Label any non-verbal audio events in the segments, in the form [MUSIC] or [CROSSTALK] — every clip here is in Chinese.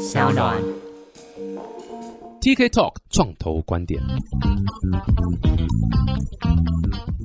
小暖。TK Talk 创投观点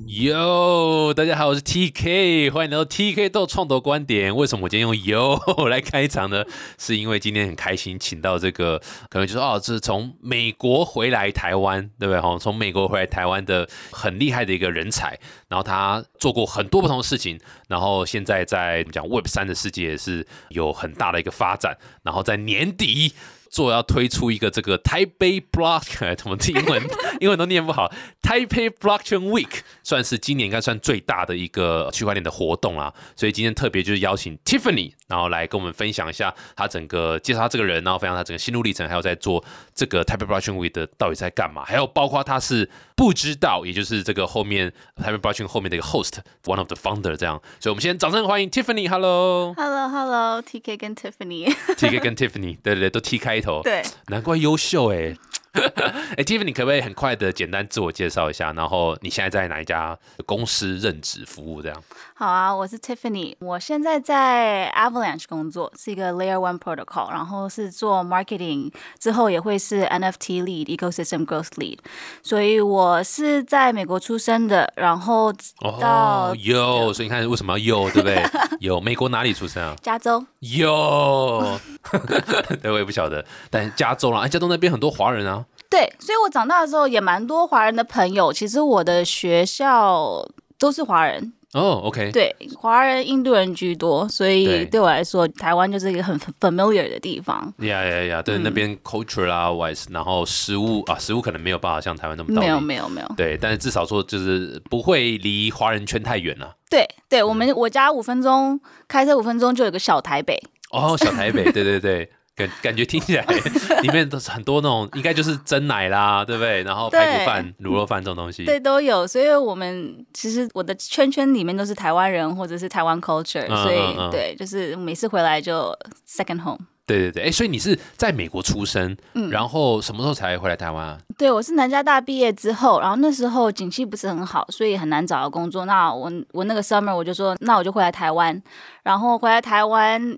，Yo，，大家好，我是 TK，欢迎来到 TK 豆创投观点。为什么我今天用 Yo [LAUGHS] 来开场呢？是因为今天很开心，请到这个可能就是哦，这是从美国回来台湾，对不对？哈，从美国回来台湾的很厉害的一个人才，然后他做过很多不同的事情，然后现在在怎么讲 Web 三的世界也是有很大的一个发展，然后在年底。做要推出一个这个台北 Block，怎么英文 [LAUGHS] 英文都念不好，台北 Blockchain Week 算是今年应该算最大的一个区块链的活动啊。所以今天特别就是邀请 Tiffany，然后来跟我们分享一下他整个介绍他这个人，然后分享他整个心路历程，还有在做这个台北 Blockchain Week 的到底在干嘛，还有包括他是不知道，也就是这个后面台北 Blockchain 后面的一个 host，one of the founder 这样。所以我们先掌声欢迎 Tiffany，Hello。Hello Hello，TK 跟 Tiffany。TK 跟 Tiffany，对对对，都 T 开头。对，难怪优秀哎。[LAUGHS] 哎，Tiffany 可不可以很快的简单自我介绍一下？然后你现在在哪一家公司任职服务？这样。好啊，我是 Tiffany，我现在在 Avalanche 工作，是一个 Layer One Protocol，然后是做 marketing，之后也会是 NFT lead、ecosystem growth lead，所以我是在美国出生的，然后到哦，有，所以你看为什么要有，对不对？[LAUGHS] 有美国哪里出生啊？加州。有，[LAUGHS] 对，我也不晓得，但加州啦，哎，加州那边很多华人啊。对，所以我长大的时候也蛮多华人的朋友。其实我的学校都是华人，哦，OK，对，华人、印度人居多，所以对对我来说，台湾就是一个很 familiar 的地方。呀呀呀，对，那边 culture 啦，wise，然后食物啊，食物可能没有办法像台湾那么道没有，地没有，没有。对，但是至少说就是不会离华人圈太远了。对，对我们我家五分钟开车五分钟就有个小台北。哦，小台北，对对对，感感觉听起来 [LAUGHS] 里面都是很多那种，应该就是蒸奶啦，对不对？然后排骨饭、卤肉饭这种东西。对，都有。所以我们其实我的圈圈里面都是台湾人或者是台湾 culture，、嗯所以嗯嗯对，就是每次回来就 second home。对对对，哎，所以你是在美国出生，嗯然后什么时候才回来台湾啊？对，我是南加大毕业之后，然后那时候景气不是很好，所以很难找到工作。那我我那个 summer 我就说，那我就回来台湾，然后回来台湾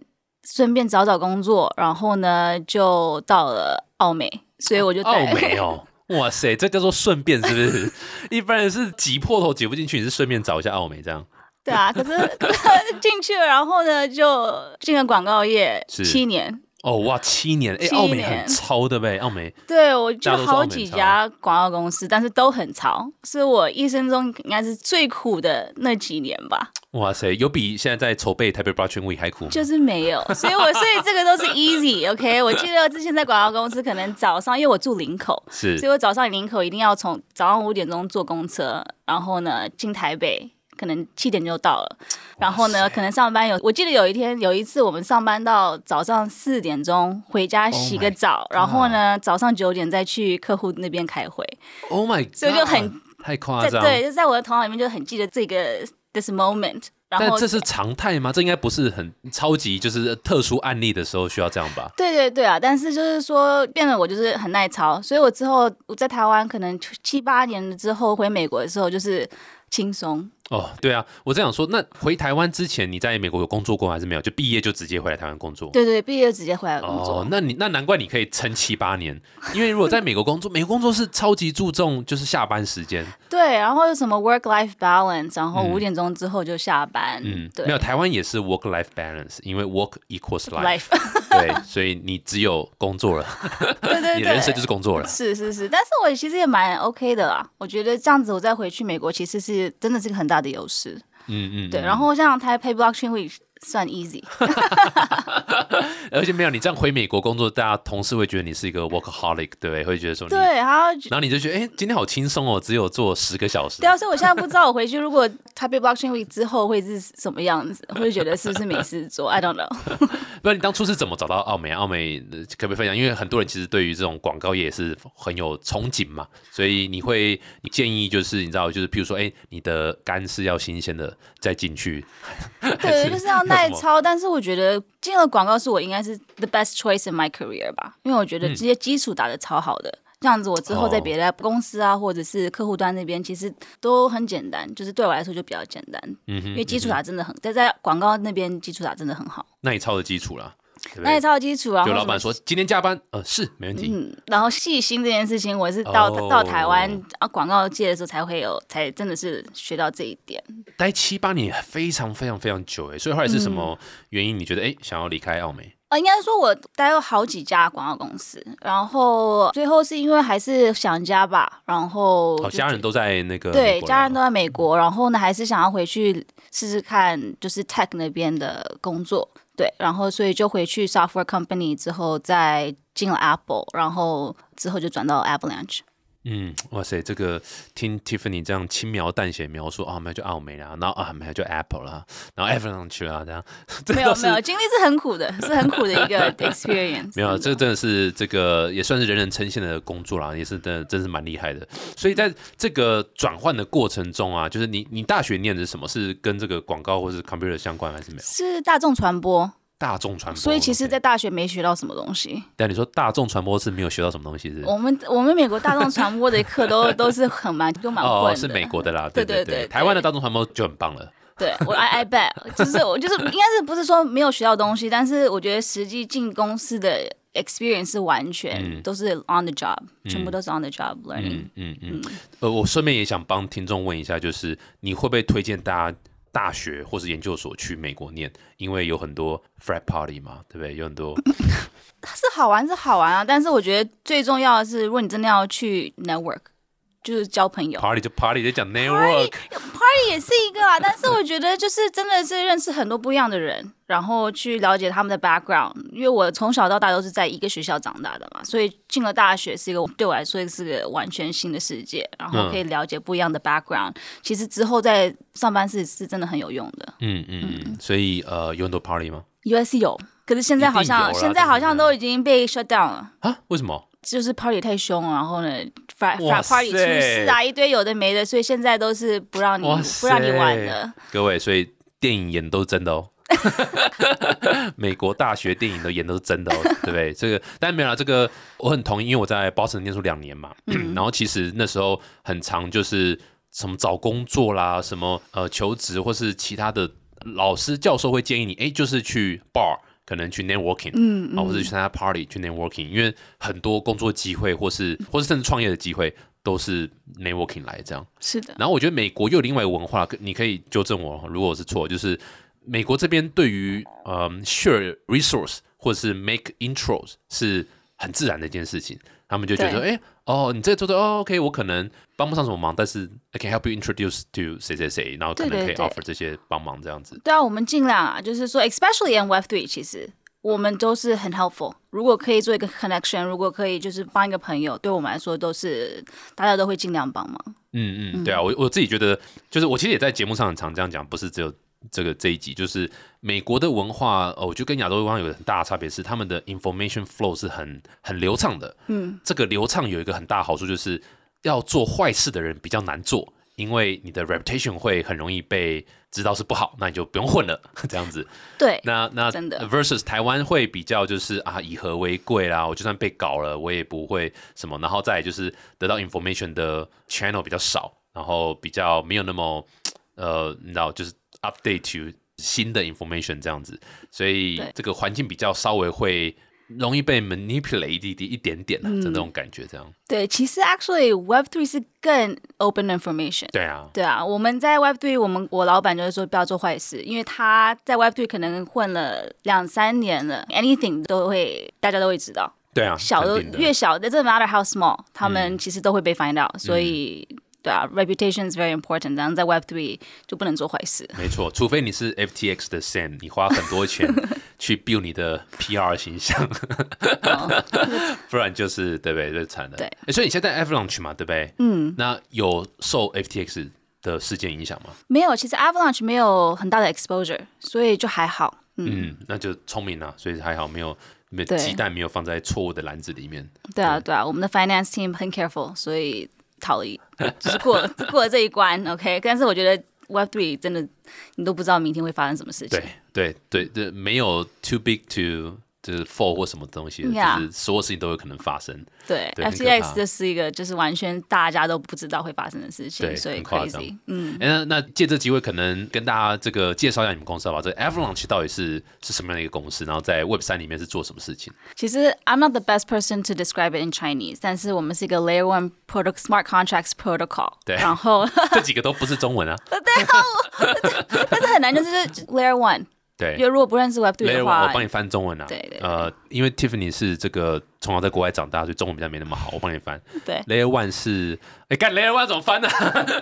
顺便找找工作，然后呢就到了澳美，所以我就澳在美哦。[LAUGHS] 哇塞，这叫做顺便是不是？[LAUGHS] 一般人是挤破头挤不进去，你是顺便找一下澳美这样。对啊，可是 [LAUGHS] 进去了，然后呢就进了广告业七年。哦哇，七年，哎，七澳美很超，对不对？澳美对，我就好几家广告公司，但是都很潮，是我一生中应该是最苦的那几年吧，哇塞，有比现在在筹备台北 Blockchain Week 还苦吗？就是没有，所以我所以这个都是 easy，OK、[LAUGHS] 我记得之前在广告公司，可能早上因为我住林口，是所以我早上林口一定要从早上五点钟坐公车，然后呢进台北。可能七点就到了，然后呢，可能上班有，我记得有一天有一次我们上班到早上四点钟，回家洗 Oh 个 my 澡然后呢早上九点再去客户那边开会，Oh my，God, 所以就很太夸张。对，就在我的头脑里面就很记得这个 this moment，然后但这是常态吗？这应该不是很超级就是特殊案例的时候需要这样吧？对对对啊，但是就是说变得我就是很耐操，所以我之后我在台湾可能七八年之后回美国的时候就是轻松。哦，对啊，我这样说，那回台湾之前你在美国有工作过还是没有？就毕业就直接回来台湾工作？对对，毕业就直接回来工作。哦，那你那难怪你可以撑七八年，因为如果在美国工作，美国工作是超级注重就是下班时间，对，然后有什么 work life balance，然后嗯五点钟之后就下班。嗯，对，没有台湾也是 work life balance，因为 work equals life，life，[LAUGHS] 对，所以你只有工作了，对对你人生。就是工作了。是是是，但是我其实也蛮 OK 的啦。我觉得这样子，我再回去美国，其实是真的是个很大的优势。嗯嗯，对，嗯然后像台北 blockchain week 算 easy，[LAUGHS] 而且没有你这样回美国工作，大家同事会觉得你是一个 workaholic，对不对？会觉得说你，对，然后然后你就觉得，哎，今天好轻松哦，只有做十个小时对。啊，所以我现在不知道我回去如果他被 blockchain week 之后会是什么样子，[LAUGHS] 会觉得是不是没事做？I don't know。[LAUGHS] 不然你当初是怎么找到奥美？奥美呃可不可以分享？因为很多人其实对于这种广告业也是很有憧憬嘛，所以你会你建议就是你知道，就是譬如说，哎，你的肝是要新鲜的再进去，对，就是要耐操。但是我觉得进了广告是我应该是 the best choice in my career 吧，因为我觉得这些基础打的超好的。这样子，我之后在哦别的公司啊，或者是客户端那边，其实都很简单，就是对我来说就比较简单，嗯哼，因为基础打真的很，在在广告那边基础打真的很好。那你抄的基础啦。那也？超有基础。然后就老板说今天加班，呃，是没问题。嗯，然后细心这件事情，我是到、哦到台湾啊广告界的时候才会有，才真的是学到这一点。待七八年非常非常非常久哎，所以后来是什么原因？你觉得哎想要离开澳美？呃，应该说我待了好几家广告公司，然后最后是因为还是想家吧，然后哦，家人都在那个对家人都在美国，然后呢还是想要回去试试看，就是 tech 那边的工作。对，然后所以就回去 software company 之后，再进了 Apple，然后之后就转到 Avalanche。嗯，哇塞，这个听 Tiffany 这样轻描淡写描述啊，没有就澳美啦，然后啊没有就 Apple 啦，然后 Apple 上去啦，这样，[LAUGHS] 这没有没有，经历是很苦的，[LAUGHS] 是很苦的一个 experience。没有，这真的是这个也算是人人称羡的工作啦，也是真的真是蛮厉害的。所以在这个转换的过程中啊，就是你你大学念的是什么？是跟这个广告或是 computer 相关还是没有？是大众传播，大众传播。所以其实，在大学没学到什么东西。但你说大众传播是没有学到什么东西是是？我们我们美国大众传播的课都 [LAUGHS] 都是很蛮都蛮混哦，是美国的啦，对对对对台湾的大众传播就很棒了。对我 I I bet，[LAUGHS] 就是我就是应该是不是说没有学到东西，但是我觉得实际进公司的 experience 是完全、嗯都是 on the job，、全部都是 on the job learning。嗯嗯嗯。呃，我顺便也想帮听众问一下，就是你会不会推荐大家大学 [LAUGHS] 或是研究所去美国念？因为有很多 frat party 嘛，对不对？有很多 [LAUGHS] 是好玩是好玩啊，但是我觉得最重要的是，如果你真的要去 network，就是交朋友。party 就 party，就讲 network。party 也是一个啊，[LAUGHS] 但是我觉得就是真的是认识很多不一样的人，然后去了解他们的 background。因为我从小到大都是在一个学校长大的嘛，所以进了大学是一个对我来说是个完全新的世界，然后可以了解不一样的 background。其实之后在上班是是真的很有用的。嗯嗯嗯。所以呃，有很多 party 吗？US 有，可是现在好像现在好像都已经被 shut down 了。啊？为什么？就是 party 太凶，然后呢哇 frat party 出塞事啊，一堆有的没的，所以现在都是不让你不让你玩塞的。各位，所以电影演都是真的哦。[LAUGHS] 美国大学电影的演都是真的哦，[LAUGHS] 对不对？这个但没有啦，这个我很同意，因为我在 Boston 念书两年嘛，[CLEARS THROAT] 然后其实那时候很长，就是什么找工作啦，什么呃求职或是其他的老师教授会建议你，哎，就是去 bar。可能去 networking，嗯啊，或者去参加 party 去 networking，因为很多工作机会或是或是甚至创业的机会都是 networking 来这样。是的，然后我觉得美国又有另外一个文化，你可以纠正我，如果我是错，就是美国这边对于嗯 share resource 或者是 make intros 是很自然的一件事情，他们就觉得哎，哦，你这个做的哦，OK，我可能帮不上什么忙，但是 I can help you introduce to 谁谁谁，然后可能可以 offer 这些帮忙这样子。对啊，我们尽量啊，就是说，especially in Web Three，其实我们都是很 helpful。如果可以做一个 connection，如果可以就是帮一个朋友，对我们来说都是大家都会尽量帮忙。嗯嗯，对啊，我我自己觉得，就是我其实也在节目上很常这样讲，不是只有这个这一集，就是美国的文化，哦，我觉得跟亚洲文化有很大的差别是，他们的 information flow 是很很流畅的。嗯，这个流畅有一个很大的好处，就是要做坏事的人比较难做，因为你的 reputation 会很容易被知道是不好，那你就不用混了，[LAUGHS] 这样子。对，那那真的 versus 台湾会比较就是啊以和为贵啦，我就算被搞了，我也不会什么，然后再就是得到 information 的 channel 比较少，然后比较没有那么呃，你知道就是 update to 新的 information 这样子，所以这个环境比较稍微会容易被 manipulate 一点一点点的嗯这种感觉，这样、对，其实 actually Web Three 是更 open information。对啊，对啊，我们在 Web Three，我们我老板就是说不要做坏事，因为他在 Web Three 可能混了两三年了，anything 都会大家都会知道。对啊，小的越小，it doesn't matter how small，他们其实都会被 find out，、所以对啊，reputation is very important。然后在 Web Three 就不能做坏事。没错，除非你是 FTX 的 Sam，你花很多钱 [LAUGHS] 去 build 你的 PR 形象，不然就是对不对？就惨了。对诶所以你现在在 Avalanche 嘛，对不对？嗯。那有受 FTX 的事件影响吗？没有，其实 Avalanche 没有很大的 exposure，所以就还好。嗯，嗯，那就聪明了，所以还好没有没有鸡蛋没有放在错误的篮子里面。对啊，对啊，我们的 finance team 很 careful，所以逃离，就是过了 [LAUGHS] 过了这一关。OK，但是我觉得 Web Three 真的你都不知道明天会发生什么事情对。对对对，没有 too big to 就是 fall 或什么东西就是所有事情都有可能发生。对，FTX 这是一个就是完全大家都不知道会发生的事对情，所以很夸张。嗯，哎那那借这机会，可能跟大家这个介绍一下你们公司好不好？这个 Avalanche 到底是是什么样的一个公司？然后在 Web 三里面是做什么事情？其实 I'm not the best person to describe it in Chinese，但是我们是一个 Layer One Protocol Smart Contracts Protocol，对然后 [LAUGHS] 这几个都不是中文啊。[LAUGHS] [LAUGHS] 但是很难，就是 Layer One，对因为如果不认识 Web Three Layer 的话我，帮你翻中文啊。对对对呃，因为 Tiffany 是这个从小在国外长大，所以中文比较没那么好，我帮你翻。对 Layer One 是，哎，干 Layer One 怎么翻呢、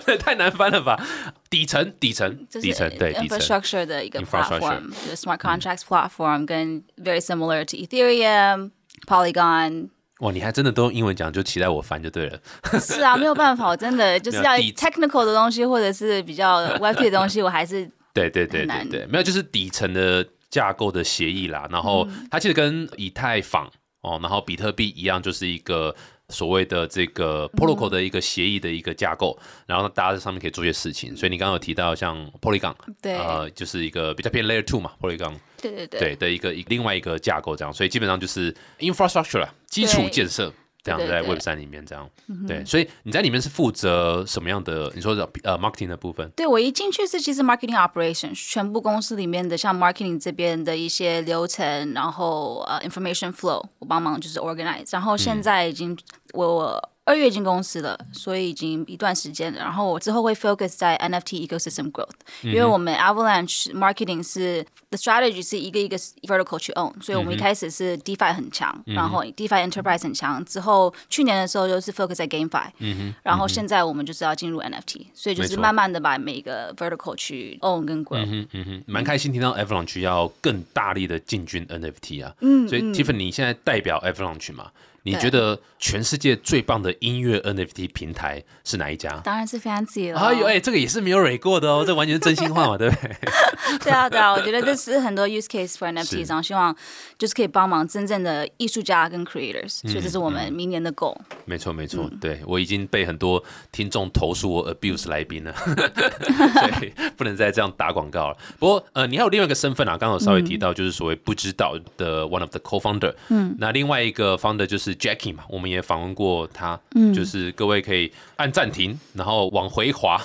这太难翻了吧？底层，底层，底层，对，infrastructure 的一个 Infrastructure platform，就是 smart contracts platform，跟 very similar to Ethereum、Polygon。哇，你还真的都用英文讲，就期待我翻就对了。是啊，没有办法，我真的就是要 technical 的东西，或者是比较 Web 3的东西，我还是对对对对对，没有，就是底层的架构的协议啦。然后嗯它其实跟以太坊哦，然后比特币一样，就是一个所谓的这个嗯 protocol 的一个协议的一个架构。然后大家在上面可以做一些事情。所以你刚刚有提到像 Polygon，对呃，就是一个比较偏 Layer Two 嘛，Polygon 对对对对的一个另外一个架构这样。所以基本上就是 infrastructure 啦，基础建设。这样在 Web 三里面这样，对，所以你在里面是负责什么样的？你说的呃 marketing 的部分，对我一进去是其实 marketing operations，全部公司里面的像 marketing 这边的一些流程，然后呃 information flow，我帮忙就是 organize。然后现在已经、我二月进公司了，所以已经一段时间了。然后我之后会 focus 在 NFT ecosystem growth，、因为我们 Avalanche marketing 是 the strategy 是一个一个 vertical 去 own，所以我们一开始是 DeFi 很强，然后 DeFi enterprise 很强，之后去年的时候就是 focus 在 GameFi，、然后现在我们就是要进入 NFT，所以就是慢慢的把每个 vertical 去 own 跟 grow。嗯嗯哼，蛮开心听到 Avalanche 要更大力的进军 NFT 啊。嗯，所以 Tiffany 你现在代表 Avalanche 嘛？你对觉得全世界最棒的音乐 NFT 平台是哪一家？当然是 Fancy 了。哎呦，哎，这个也是没有蕊过的哦，[LAUGHS] 这完全是真心话嘛，对不对？[LAUGHS] 对啊，对啊，我觉得这是很多 [LAUGHS] use case for 是 NFT，然后希望就是可以帮忙真正的艺术家跟 creators，、所以这是我们明年的 goal。没错，没错，对我已经被很多听众投诉我 abuse 来宾了，所以不能再这样打广告了。不过，呃，你还有另外一个身份啊，刚刚有稍微提到，就是所谓不知道的 one of the co-founder。嗯，那另外一个 founder 就是 Jackie 嘛，我们也访问过他，嗯，就是各位可以按暂停，然后往回滑，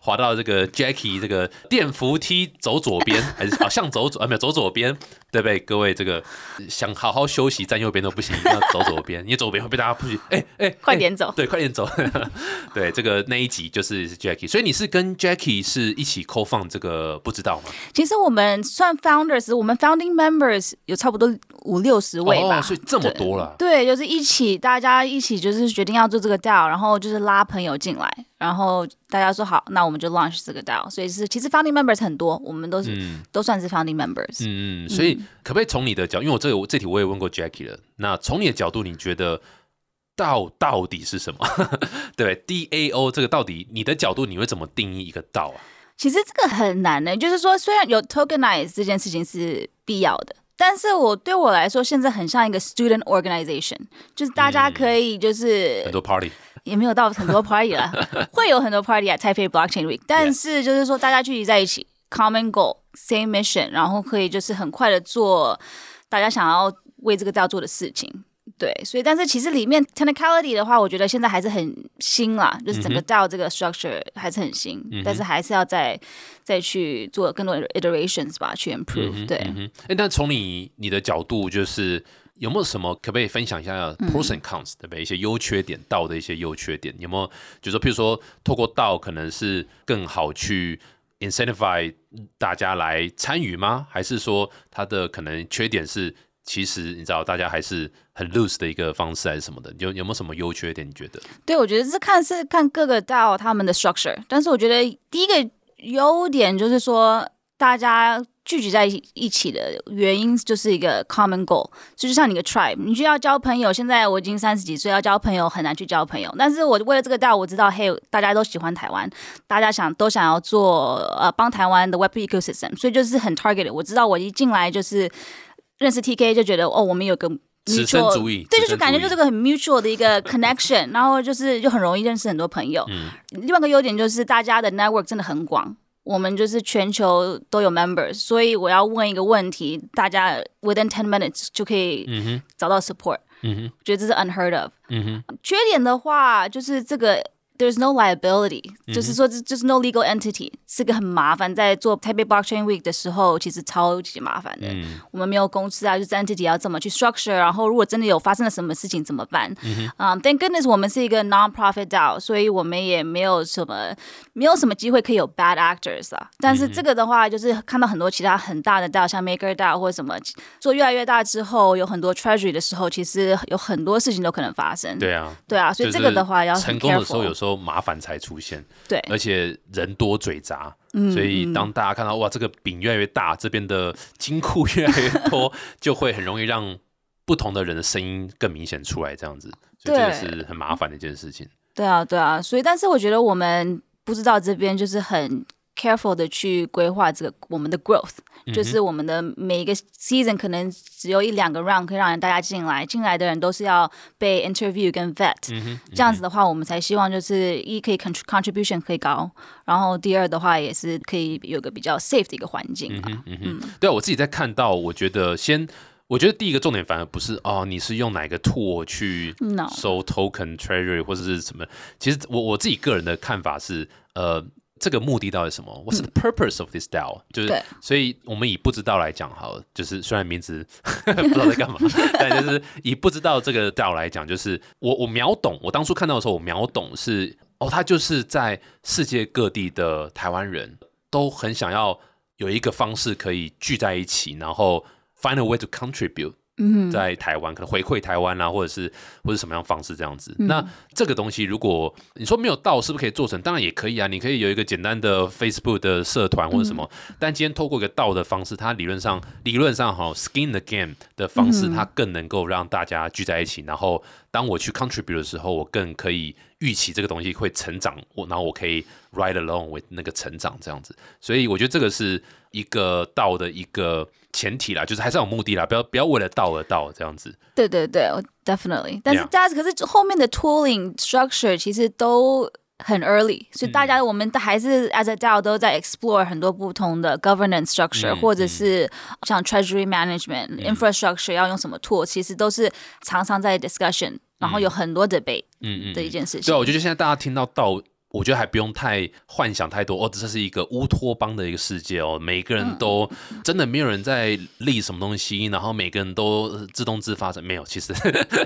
滑到这个 Jackie 这个电扶梯走左边，还是啊向走左啊没有走左边，对不对？各位这个想好好休息站右边都不行，一定要走左边，你走左边会被大家不许，哎哎，哎快点走对，快点走。[LAUGHS] 对，这个那一集就是是 Jackie，所以你是跟 Jackie 是一起 co 放这个不知道吗？其实我们算 founders，我们 founding members 有差不多五六十位吧，哦，所以这么多了。对，就是一起，大家一起就是决定要做这个 DAO，然后就是拉朋友进来，然后大家说好，那我们就 launch 这个 DAO。所以是其实 founding members 很多，我们都是、都算是 founding members。嗯，所以可不可以从你的角，因为我这个这题我也问过 Jackie 了，那从你的角度，你觉得道到底是什么？[LAUGHS] 对，DAO 这个到底你的角度你会怎么定义一个道啊？其实这个很难的，就是说虽然有 tokenize 这件事情是必要的。但是我对我来说，现在很像一个 student organization，就是大家可以就是、很多 party，也没有到很多 party 了，会有很多 party 啊，Taipei Blockchain Week，但是就是说大家聚集在一起，common goal，same mission，然后可以就是很快的做大家想要为这个 DAO 做的事情。对，所以但是其实里面 technicality 的话，我觉得现在还是很新啦，就是整个 DAO 这个 structure 还是很新，但是还是要再再去做更多的 iterations 吧，去 improve、对，嗯，哎，但从你你的角度，就是有没有什么可不可以分享一下 pros and cons，、对不对？一些优缺点，道的一些优缺点，有没有？就是说，譬如说，透过道可能是更好去 incentivize 大家来参与吗？还是说它的可能缺点是，其实你知道大家还是很 loose 的一个方式，还是什么的？有有没有什么优缺点？你觉得？对，我觉得是看是看各个 DAO 他们的 structure，但是我觉得第一个优点就是说，大家聚集在一起的原因就是一个 common goal，就是像你的 tribe，你就要交朋友。现在我已经三十几岁，要交朋友很难去交朋友，但是我为了这个 DAO，我知道，嘿，大家都喜欢台湾，大家想都想要做呃帮台湾的 Web ecosystem，所以就是很 targeted。我知道我一进来就是认识 TK 就觉得哦，我们有个此生 mutual- 足矣对，就是感觉就是个很 mutual 的一个 [LAUGHS] connection，然后就是就很容易认识很多朋友。嗯另外一个优点就是大家的 network 真的很广，我们就是全球都有 members，所以我要问一个问题，大家 within ten minutes 就可以找到 support。嗯哼，觉得这是 unheard of。嗯哼，缺点的话就是这个 there's no liability，、就是说这就是 no legal entity，是个很麻烦。在做 Taipei Blockchain Week 的时候，其实超级麻烦的。嗯我们没有公司啊，就是 entity 要怎么去 structure，然后如果真的有发生了什么事情怎么办？嗯、thank goodness 我们是一个 non-profit DAO，所以我们也没有什么没有什么机会可以有 bad actors 啊。但是这个的话，就是看到很多其他很大的 DAO，像 Maker DAO 或者什么，做越来越大之后，有很多 treasury 的时候，其实有很多事情都可能发生。对啊，对啊，所以这个的话要很成功的时候，careful 有时候麻烦才出现，对。而且人多嘴杂，嗯所以当大家看到哇，这个饼越来越大，这边的金库越来越多，[LAUGHS] 就会很容易让不同的人的声音更明显出来，这样子，所以这个是很麻烦的一件事情。对啊，对啊，所以但是我觉得我们不知道这边就是很 careful 的去规划这个我们的 growth，、就是我们的每一个 season 可能只有一两个 round 可以让大家进来，进来的人都是要被 interview 跟 vet，、这样子的话，我们才希望就是一可以 contr- contribution 可以高，然后第二的话也是可以有个比较 safe 的一个环境啊。嗯哼，对啊我自己在看到，我觉得先。我觉得第一个重点反而不是哦，你是用哪个 tool 去收 token treasury 或者是什么？其实我我自己个人的看法是，呃，这个目的到底是什么？What's the purpose of this DAO？、就是，所以我们以不知道来讲好了，就是虽然名字 [LAUGHS] 不知道在干嘛，[LAUGHS] 但就是以不知道这个 DAO 来讲，就是我我秒懂，我当初看到的时候，我秒懂是哦，他就是在世界各地的台湾人都很想要有一个方式可以聚在一起，然后 find a way to contribute。在台湾可能回馈台湾啊，或者是或者什么样方式这样子。那这个东西，如果你说没有到，是不是可以做成？当然也可以啊，你可以有一个简单的 Facebook 的社团或者什么。但今天透过一个道的方式，它理论上理论上哈 skin the game 的方式，它更能够让大家聚在一起。然后当我去 contribute 的时候，我更可以预期这个东西会成长，我然后我可以 ride along with 那个成长这样子。所以我觉得这个是一个道的一个前提啦，就是还是要有目的啦，不要不要为了道而道这样子。对对对我，definitely。但是 Yeah 大家可是后面的 tooling structure 其实都很 early，所以大家我们都还是 as a DAO 都在 explore 很多不同的 governance structure，、嗯或者是像 treasury management、infrastructure 要用什么 tool，其实都是常常在 discussion，然后有很多 debate 嗯嗯的一件事情。对啊，我觉得现在大家听到道，我觉得还不用太幻想太多哦，这是一个乌托邦的一个世界哦，每个人都、真的没有人在立什么东西，然后每个人都呃自动自发的，没有，其实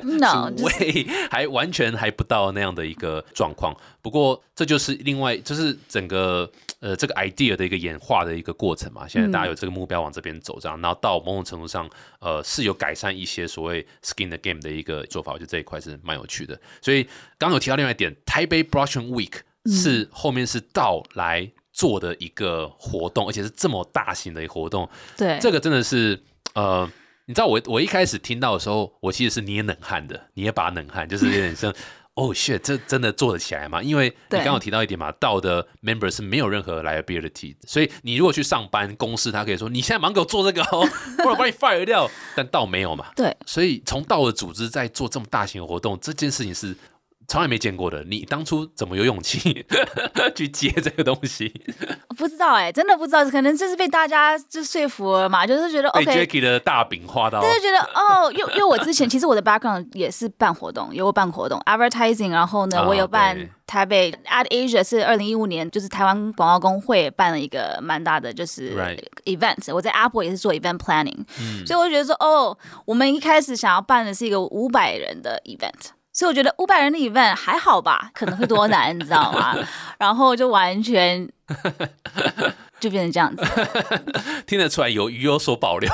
No，[LAUGHS] 还完全还不到那样的一个状况。不过这就是另外，就是整个呃这个 idea 的一个演化的一个过程嘛。现在大家有这个目标往这边走，这样，然后到某种程度上，呃是有改善一些所谓 skin the game 的一个做法，我觉得这一块是蛮有趣的。所以刚刚有提到另外一点，台北 Blockchain Week 是后面是到来做的一个活动，而且是这么大型的一个活动，对，这个真的是呃，你知道我我一开始听到的时候，我其实是捏冷汗的，捏把冷汗，就是有点像。哦、shit，这真的做得起来吗？因为你刚刚有提到一点嘛，道的 member 是没有任何 liability，所以你如果去上班，公司他可以说你现在忙给我做这个哦，不然我把你 fire 掉。[LAUGHS] 但道没有嘛，对，所以从道的组织在做这么大型的活动，这件事情是从来没见过的。你当初怎么有勇气 [LAUGHS] 去接这个东西？[LAUGHS] 不知道哎、真的不知道，可能就是被大家就说服了嘛，就是觉得 OK。j a c k i e 的大饼画到，就是觉得哦，因为因为我之前其实我的 background 也是办活动，有我办活动 advertising，然后呢，啊我有办台北 Ad Asia 是二零一五年，就是台湾广告工会办了一个蛮大的就是 event，我在 Apple 也是做 event planning，、所以嗯我就觉得说哦，我们一开始想要办的是一个五百人的 event。所以我觉得五百人的 event 还好吧，可能会多难，[LAUGHS] 你知道吗？然后就完全 [LAUGHS] 就变成这样子。听得出来有鱼有所保留。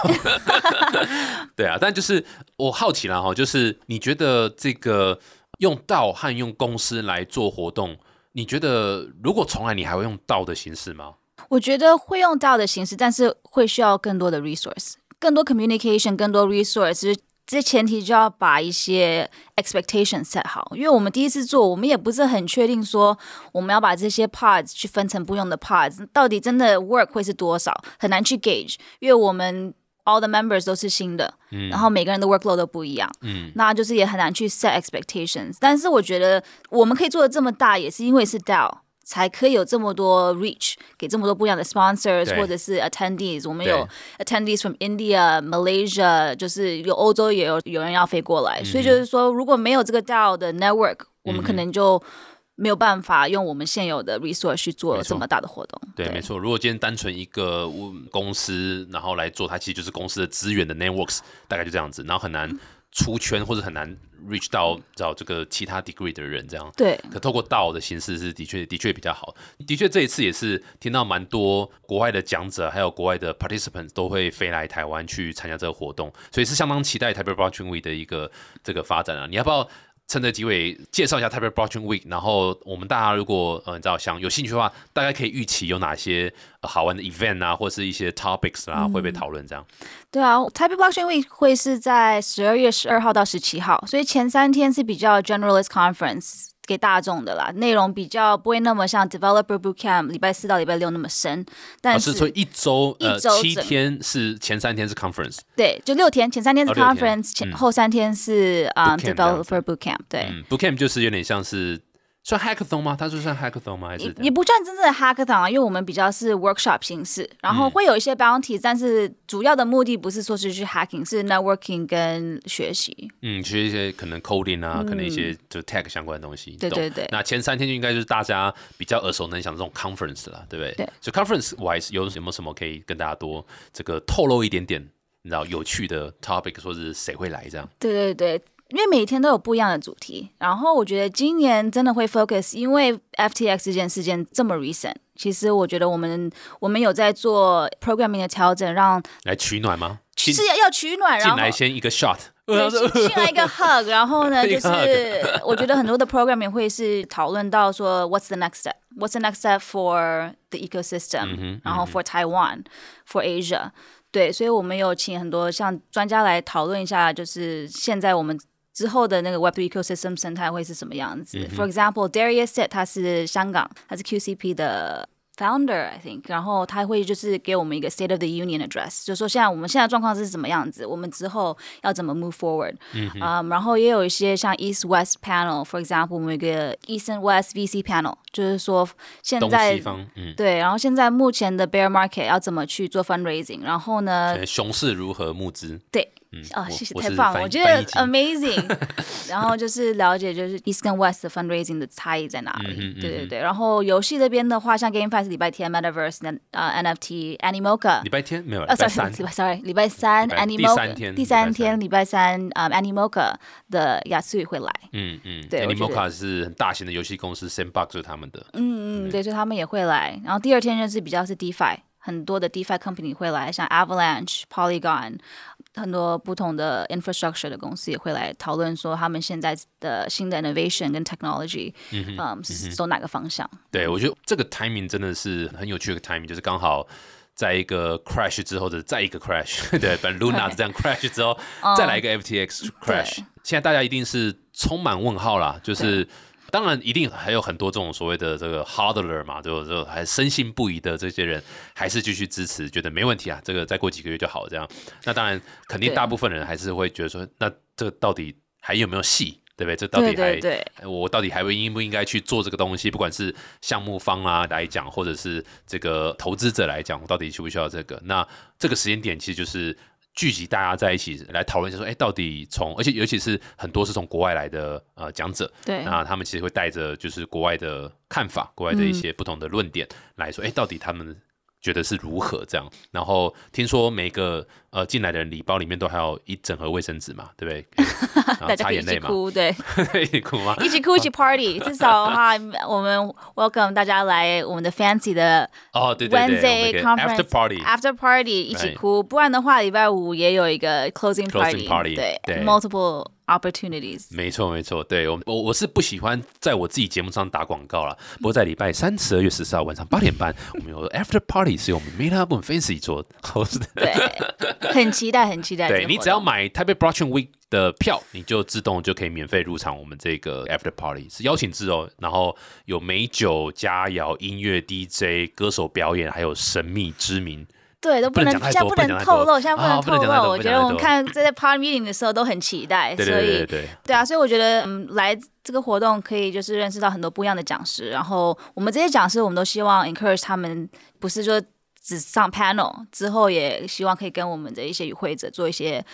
[LAUGHS] 对啊，但就是我好奇了哈，就是你觉得这个用道和用公司来做活动，你觉得如果重来，你还会用道的形式吗？我觉得会用道的形式，但是会需要更多的 resource，更多 communication，更多 resource。这前提就要把一些 expectation set 好，因为我们第一次做，我们也不是很确定说我们要把这些 parts 去分成不用的 parts，到底真的 work 会是多少，很难去 gauge，因为我们 all the members 都是新的，然后每个人的 workload 都不一样，嗯那就是也很难去 set expectations。但是我觉得我们可以做的这么大，也是因为是 DAO。才可以有这么多 reach 给这么多不一样的 sponsors 或者是 attendees。我们有 attendees from India、Malaysia，就是有欧洲也有有人要飞过来，所以就是说，如果没有这个 DAO 的 network，我们可能就没有办法用我们现有的 resource 去做这么大的活动。对，没错。如果今天单纯一个公司，然后来做，它其实就是公司的资源的 networks，大概就这样子，然后很难出圈或者很难 reach 到找这个其他 degree 的人这样。对可透过道的形式是的确的确比较好，的确这一次也是听到蛮多国外的讲者，还有国外的 participants 都会飞来台湾去参加这个活动，所以是相当期待台北 Blockchain Week 的一个这个发展啊。你要不要趁着机会介绍一下台北 Blockchain Week？然后我们大家如果呃你知道想有兴趣的话，大概可以预期有哪些、呃好玩的 event 啊，或是一些 topics 啊、会被讨论这样。对啊，Taipei Blockchain Week 会是在十二月十二号到十七号，所以前三天是比较 generalist conference 给大众的啦，内容比较不会那么像 Developer Bootcamp 礼拜四到礼拜六那么深，但是老师说一周呃一周整七天是前三天是 conference，对，就六天，前三天是哦六天 conference，、前嗯。后三天是啊、developer bootcamp，对。嗯，bootcamp 就是有点像是算 hackathon 吗？它是算 hackathon 吗？还是也也不算真正的 hackathon 啊，因为我们比较是 workshop 形式，然嗯后会有一些 bounty，、但是主要的目的不是说是去 hacking，是 networking 跟学习。嗯，学一些可能 coding 啊，可能一些就 tech 相关的东西。懂对对对那前三天就应该就是大家比较耳熟能详的这种 conference 了，对不对？对。所以 conference wise 有有没有什么可以跟大家多这个透露一点点，你知道有趣的 topic，说是谁会来这样？对对对，因为每天都有不一样的主题，然后我觉得今年真的会 focus，因为 FTX 这件事件这么 recent，其实我觉得我们我们有在做 programming 的调整，让来取暖吗？进是要要取暖，然后进来先一个 shot，对，[LAUGHS] 进进来一个 hug，然后呢，[LAUGHS] 就是 [LAUGHS] 我觉得很多的 programming 会是讨论到说 What's the next step? What's the next step for the ecosystem？、然后 for Taiwan, for Asia。对，所以我们有请很多像专家来讨论一下，就是现在我们之后的那个 Web3 ecosystem 生态会是什么样子。For example, Darius said 他是香港，他是 QCP 的 founder I think，然后他会就是给我们一个 State of the Union address，就说现在我们现在状况是什么样子，我们之后要怎么 move forward。嗯然后也有一些像 East West panel，for example，我们有一个 East and West VC panel，就是说现在对，然后现在目前的 bear market 要怎么去做 fundraising，然后呢，呃熊市如何募资？对，嗯，哦，谢谢，太棒了，我觉得 amazing。[LAUGHS] 然后就是了解就是 East 跟 West 的 fundraising 的差异在哪里，嗯哼嗯对对对。然后游戏这边的话，像 GameFi 是礼拜天，Metaverse 的呃 NFT Animoca 礼。拜天没有，礼呃拜，sorry，sorry，礼拜三 [LAUGHS] Animoca 第三天第礼拜三三天礼拜三，呃，Animoca 的雅思语会来，嗯嗯，对 Animoca 是很大型的游戏公司，Sandbox 是他们的，嗯嗯，对，所以他们也会来。然后第二天就是比较是 DeFi，很多的 DeFi company 会来，像 Avalanche、Polygon，很多不同的 infrastructure 的公司也会来讨论说他们现在的新的 innovation 跟 technology，嗯，是走哪个方向？对，我觉得这个 timing 真的是很有趣的 timing，就是刚好在一个 crash 之后的再一个 crash，[LAUGHS] 对，本 Luna 这样 crash 之后，再来一个 FTX crash，对。现在大家一定是充满问号啦，就是。当然，一定还有很多这种所谓的这个 hodler 嘛，就就还深信不疑的这些人，还是继续支持，觉得没问题啊，这个再过几个月就好这样。那当然，肯定大部分人还是会觉得说，那这到底还有没有戏，对不对？这到底还对对对，呃我到底还会应不应该去做这个东西？不管是项目方啊来讲，或者是这个投资者来讲，我到底需不需要这个？那这个时间点其实就是聚集大家在一起来讨论，就说，哎，到底从而且尤其是很多是从国外来的呃讲者，对。那他们其实会带着就是国外的看法，国外的一些不同的论点来说，哎、到底他们觉得是如何这样？然后听说每个呃进来的人礼包里面都还有一整盒卫生纸嘛，对不对？[LAUGHS] 然后大家一擦眼泪嘛，起哭，对，[LAUGHS] 一起哭吗？一起哭，一起 party。[LAUGHS] 至少的话，我们 welcome 大家来我们的 fancy 的哦，对对对 Wednesday conference after party。after party 一起哭，不然的话，礼拜五也有一个 closing Closing party，对对 multiple opportunities。没错，没错，对我我我是不喜欢在我自己节目上打广告了。不过在礼拜三十二月十四号晚上八点半，我们有 After Party 是由我们 Meet Up and Fancy 做 host 的。对，很期待，很期待。对你只要买 Taipei Blockchain Week 的票，你就自动就可以免费入场我们这个 After Party，是邀请制哦。然后有美酒、佳肴、音乐、DJ、歌手表演，还有神秘知名对，都不能能现在不能透露，现在不啊能透露。我觉得我们看在 part meeting 的时候都很期待，所以对啊，所以我觉得嗯，来这个活动可以就是认识到很多不一样的讲师，然后我们这些讲师，我们都希望 encourage 他们，不是说只上 panel，之后也希望可以跟我们的一些与会者做一些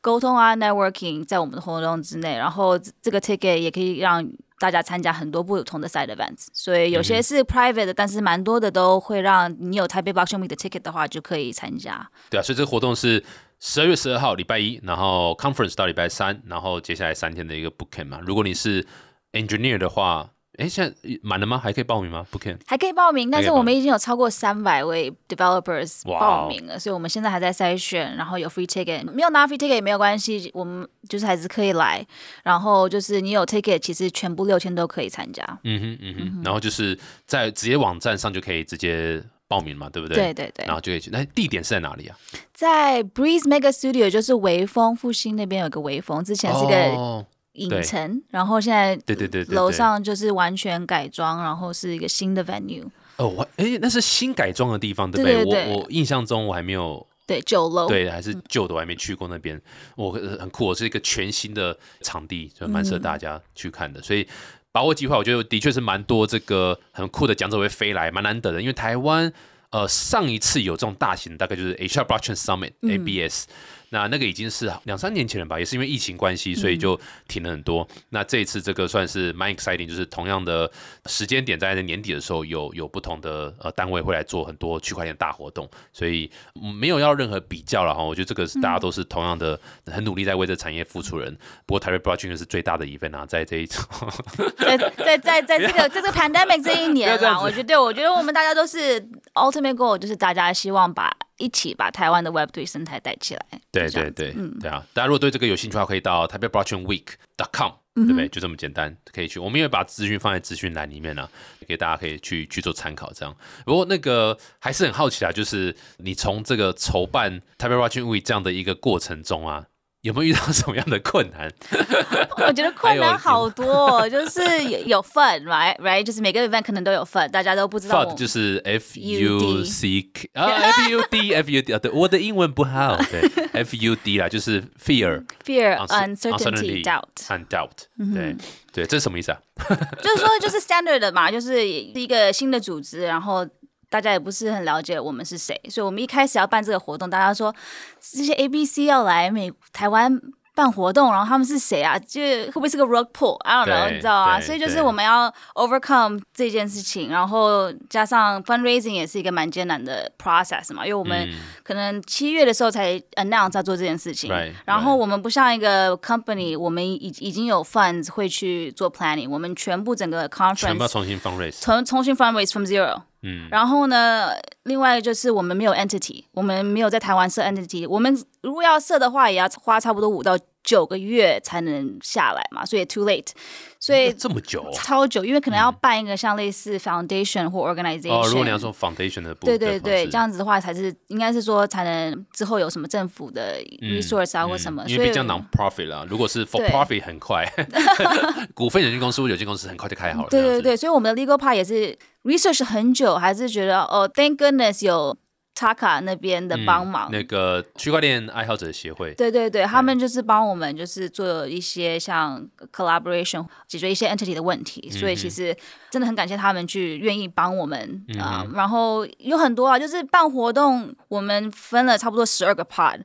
沟通啊，networking，在我们的活动之内，然后这个 ticket 也可以让。大家参加很多不同的 side events，所以有些是 private 的，但是蛮多的都会让你有台北 Blockchain Week 的 ticket 的话就可以参加。对啊，所以这个活动是十二月十二号礼拜一，然后 conference 到礼拜三，然后接下来三天的一个 bootcamp 嘛。如果你是 engineer 的话，哎，现在满了吗？还可以报名吗还可以报名，但还可以报是我们已经有超过三百位 developers 报名了，所以我们现在还在筛选，然后有 free ticket，没有拿 free ticket 也没有关系，我们就是还是可以来，然后就是你有 ticket，其实全部六千都可以参加。嗯哼嗯哼，然后就是在直接网站上就可以直接报名嘛，对不对？对对对然后就可以去。那地点是在哪里啊？在 Breeze Mega Studio 就是微风复兴那边有个微风，之前是个哦，影城，然后现在对对对楼上就是完全改装，然后是一个新的 venue，哦，我哎，那是新改装的地方，对不对对对我我印象中我还没有。对九楼，对，还是旧的，我还没去过那边。我呃很酷，是一个全新的场地，就蛮适合大家去看的。所以把握机会，我觉得的确是蛮多这个很酷的讲者会飞来，蛮难得的。因为台湾呃上一次有这种大型，大概就是 HR Blockchain Summit、ABS，那那个已经是两三年前了吧，也是因为疫情关系，所以就停了很多。那这一次这个算是蛮 exciting，就是同样的时间点，在年底的时候有有不同的呃单位会来做很多区块链大活动，所以嗯没有要任何比较了哈。我觉得这个是大家都是同样的很努力在为这产业付出人。不过台北 Blockchain 是最大的 event 啊，在这一场。[LAUGHS] 在在在在这个在这个 pandemic 这一年啦，这样子我觉得我觉得我们大家都是 ultimate goal，就是大家希望把一起把台湾的 Web 3生态带起来。对对对，嗯，对啊！大家如果对这个有兴趣的话，可以到台北 Blockchain Week.com，对不对？就这么简单，可以去。我们也会把资讯放在资讯栏里面呢、给大家可以去去做参考。这样，不过那个还是很好奇啊，就是你从这个筹办台北 Blockchain Week 这样的一个过程中啊，有没有遇到 [LAUGHS] 什么样的困难？[LAUGHS] 我觉得困难好多，就是有份，right，right，就是每个 event 可能都有份。大家都不知道，就是 F U C，啊，F U D，F U D，啊，对，我的英文不好，[LAUGHS] 对，F U D 啦，就是 fear，fear uncertainty，doubt，undoubt。对，对，这是什么意思啊？就是说，就是 standard 嘛，就是一个新的组织，然后。大家也不是很了解我们是谁，所以我们一开始要办这个活动，大家说这些 A、B、C 要来美台湾办活动，然后他们是谁啊？就会不会是个 rock pool？I don't know，你知道啊？所以就是我们要 overcome 这件事情，然后加上 fundraising 也是一个蛮艰难的 process 嘛，因为我们嗯可能七月的时候才 announce 要做这件事情然后我们不像一个 company，我们已已经有 funds 会去做 planning，我们全部整个全部要 conference 重新 fundraise，重重新 fundraise from zero。嗯，然后呢，另外就是我们没有 entity，我们没有在台湾设 entity，我们如果要设的话，也要花差不多五到九个月才能下来嘛，所以 too late，所以这么久？哦超久，因为可能要办一个像类似 foundation 或 organization。哦，如果你要做 foundation 的部分，对对对，这样子的话才是应该是说才能之后有什么政府的 resource 啊、或什么，因为比较 non profit 啦，如果是 for profit 很快，[LAUGHS] 股份有限公司或有限公司很快就开好了，对对对，所以我们的 legal part 也是 research 很久，还是觉得哦，thank goodness 有 Taka 那边的帮忙。嗯那个区块链爱好者协会，对对对，他们就是帮我们，就是做一些像 collaboration 解决一些 entity 的问题，所以其实真的很感谢他们去愿意帮我们啊、然后有很多啊，就是办活动，我们分了差不多十二个 part，、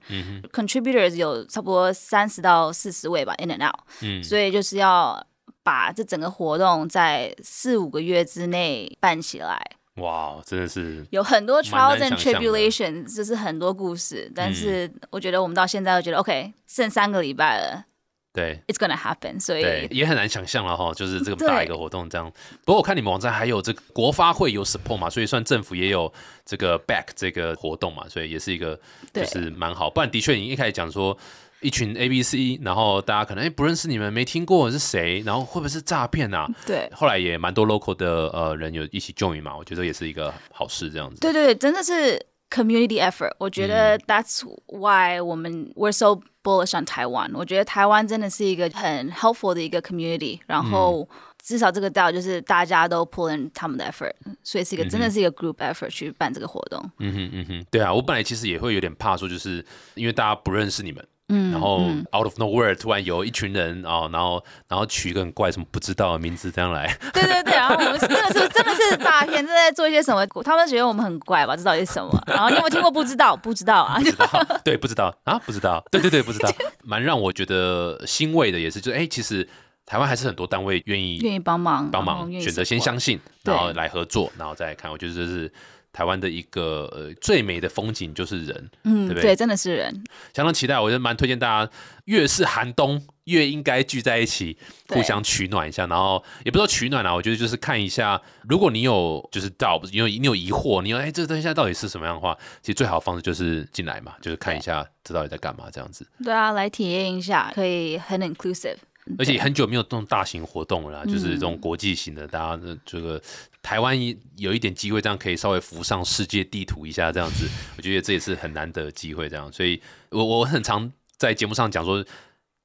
contributors 有差不多三十到四十位吧，in and out，、嗯。所以就是要把这整个活动在四五个月之内办起来。哇，真的是有很多 trials 难 and tribulations，就是很多故事。但是我觉得我们到现在都觉得 OK，剩三个礼拜了对。，it's gonna happen。所，以也很难想象了哈，就是这个对大一个活动这样。不过我看你们网站还有这个国发会有 support 嘛，所以算政府也有这个 back 这个活动嘛，所以也是一个就是蛮好。不然的确你一开始讲说一群 A B C，然后大家可能哎不认识你们，没听过是谁，然后会不会是诈骗啊？对后来也蛮多 local 的呃人有一起 join 嘛，我觉得也是一个好事这样子。对对对，真的是 community effort。我觉得 that's why 我们 we're so bullish on Taiwan。我觉得台湾真的是一个很 helpful 的一个 community，然后。至少这个 DAO 就是大家都 pull in 他们的 effort，所以是一个真的是一个 group effort 去办这个活动。嗯哼嗯哼，对啊，我本来其实也会有点怕说，就是因为大家不认识你们，嗯，然后 out of nowhere 突然有一群人啊，然后然后取一个很怪什么不知道的名字这样来。[LAUGHS] 对对对，然后我们真的是真的是诈骗，正在做一些什么？他们觉得我们很怪吧？这到底是什么？然后你有没有听过？不知道，不知道啊？对，[LAUGHS] 不知道啊，不知道。对对对，不知道。蛮让我觉得欣慰的也是，就哎，其实。台湾还是很多单位愿意愿意帮忙帮忙，选择先相信，然后来合作，然后再看。我觉得这是台湾的一个呃最美的风景，就是人，嗯，对不对？真的是人，相当期待。我觉得蛮推荐大家，越是寒冬，越应该聚在一起，互相取暖一下。然后也不知道取暖啊，我觉得就是看一下，如果你有就是到，你有你有疑惑，你有哎，这个东西到底是什么样的话，其实最好的方式就是进来嘛，就是看一下这到底在干嘛这样子。对啊，来体验一下，可以很 inclusive。而且很久没有这种大型活动了，就是这种国际型的，大家的这个台湾有一点机会，这样可以稍微浮上世界地图一下，这样子，我觉得这也是很难得机会。这样，所以我我很常在节目上讲说。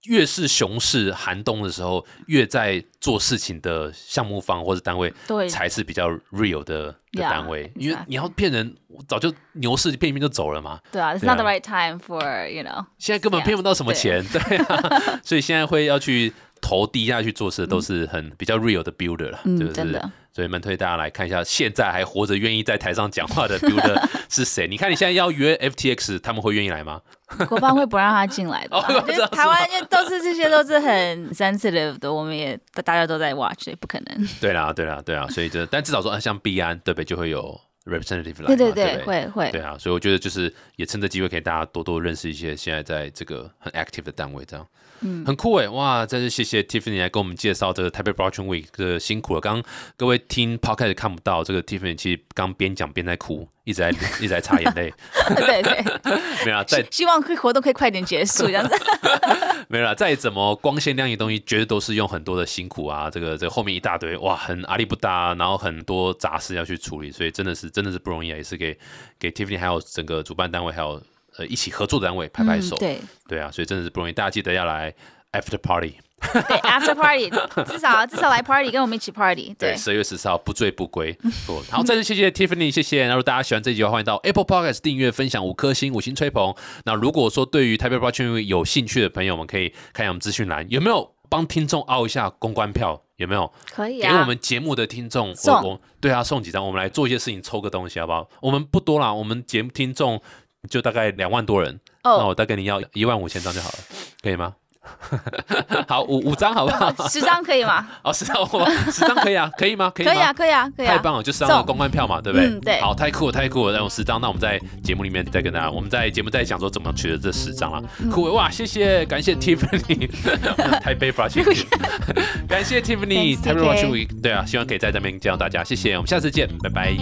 越是熊市寒冬的时候，越在做事情的项目方或者单位，对，才是比较 real 的的单位。因为你要骗人，早就牛市骗一骗就走了嘛。对啊，It's not the right time for you know。现在根本骗不到什么钱，[LAUGHS] 对啊，所以现在会要去投低下去做事，都是很比较 real 的 builder 了，对不是？所以蛮推大家来看一下，现在还活着、愿意在台上讲话的 [LAUGHS] builder 是谁？你看你现在要约 FTX，他们会愿意来吗？国方会不让他进来的。[LAUGHS] 台湾都是这些都是很 sensitive 的，我们也大家都在 watch，也不可能。对啦，对啦，对啊，所以就但至少说，像币安对不对，就会有 representative 来。对对对，会会。对啊，所以我觉得就是也趁这机会，可以大家多多认识一些现在在这个很 active 的单位，这样。嗯，很酷哎，哇！再次谢谢 Tiffany 来跟我们介绍这个台北 Blockchain Week，这辛苦了。刚各位听 Podcast 看不到，这个 Tiffany 其实刚边讲边在哭，一直在 [LAUGHS] 一直在擦眼泪。对 [LAUGHS] 对，[LAUGHS] 没有再希望可以活动可以快点结束这样子。没有了，再怎么光鲜亮丽的东西，绝对都是用很多的辛苦啊。这个这后面一大堆哇，很阿力不搭，然后很多杂事要去处理，所以真的是真的是不容易啊，也是给给 Tiffany 还有整个主办单位还有。呃，一起合作的单位拍拍手，对对啊，所以真的是不容易。大家记得要来 after party，对 after party，[LAUGHS] 至少至少来 party，跟我们一起 party。对，十二月十四号不醉不归。[LAUGHS] 好，再次谢谢 Tiffany，谢谢。那如果大家喜欢这集的话，欢迎到 Apple Podcast 订阅、分享五颗星、五星吹捧。那如果说对于台北 Blockchain 有兴趣的朋友们，可以看一下我们资讯栏，有没有帮听众凹一下公关票？有没有？可以给我们节目的听众送，对啊，送几张，我们来做一些事情，抽个东西，好不好？我们不多啦，我们节目听众就大概两万多人。那我再跟你要一万五千张就好了，可以吗？[LAUGHS] 好，五五张好不好？[LAUGHS] 十张可以吗？[LAUGHS] 哦，十张，十张可以啊，可以吗？可以可以啊，可以啊，可以啊，太棒了，就十张公关票嘛，对不对？嗯，对。好，太酷了，太酷了，那我十张，那我们在节目里面再跟大家，我们在节目再讲说怎么取得这十张了。酷哇，谢谢，感谢 Tiffany，台北 f r u s 感谢 Tiffany，台北 f r u s 对啊，希望可以在这边见到大家，谢谢，我们下次见，拜拜。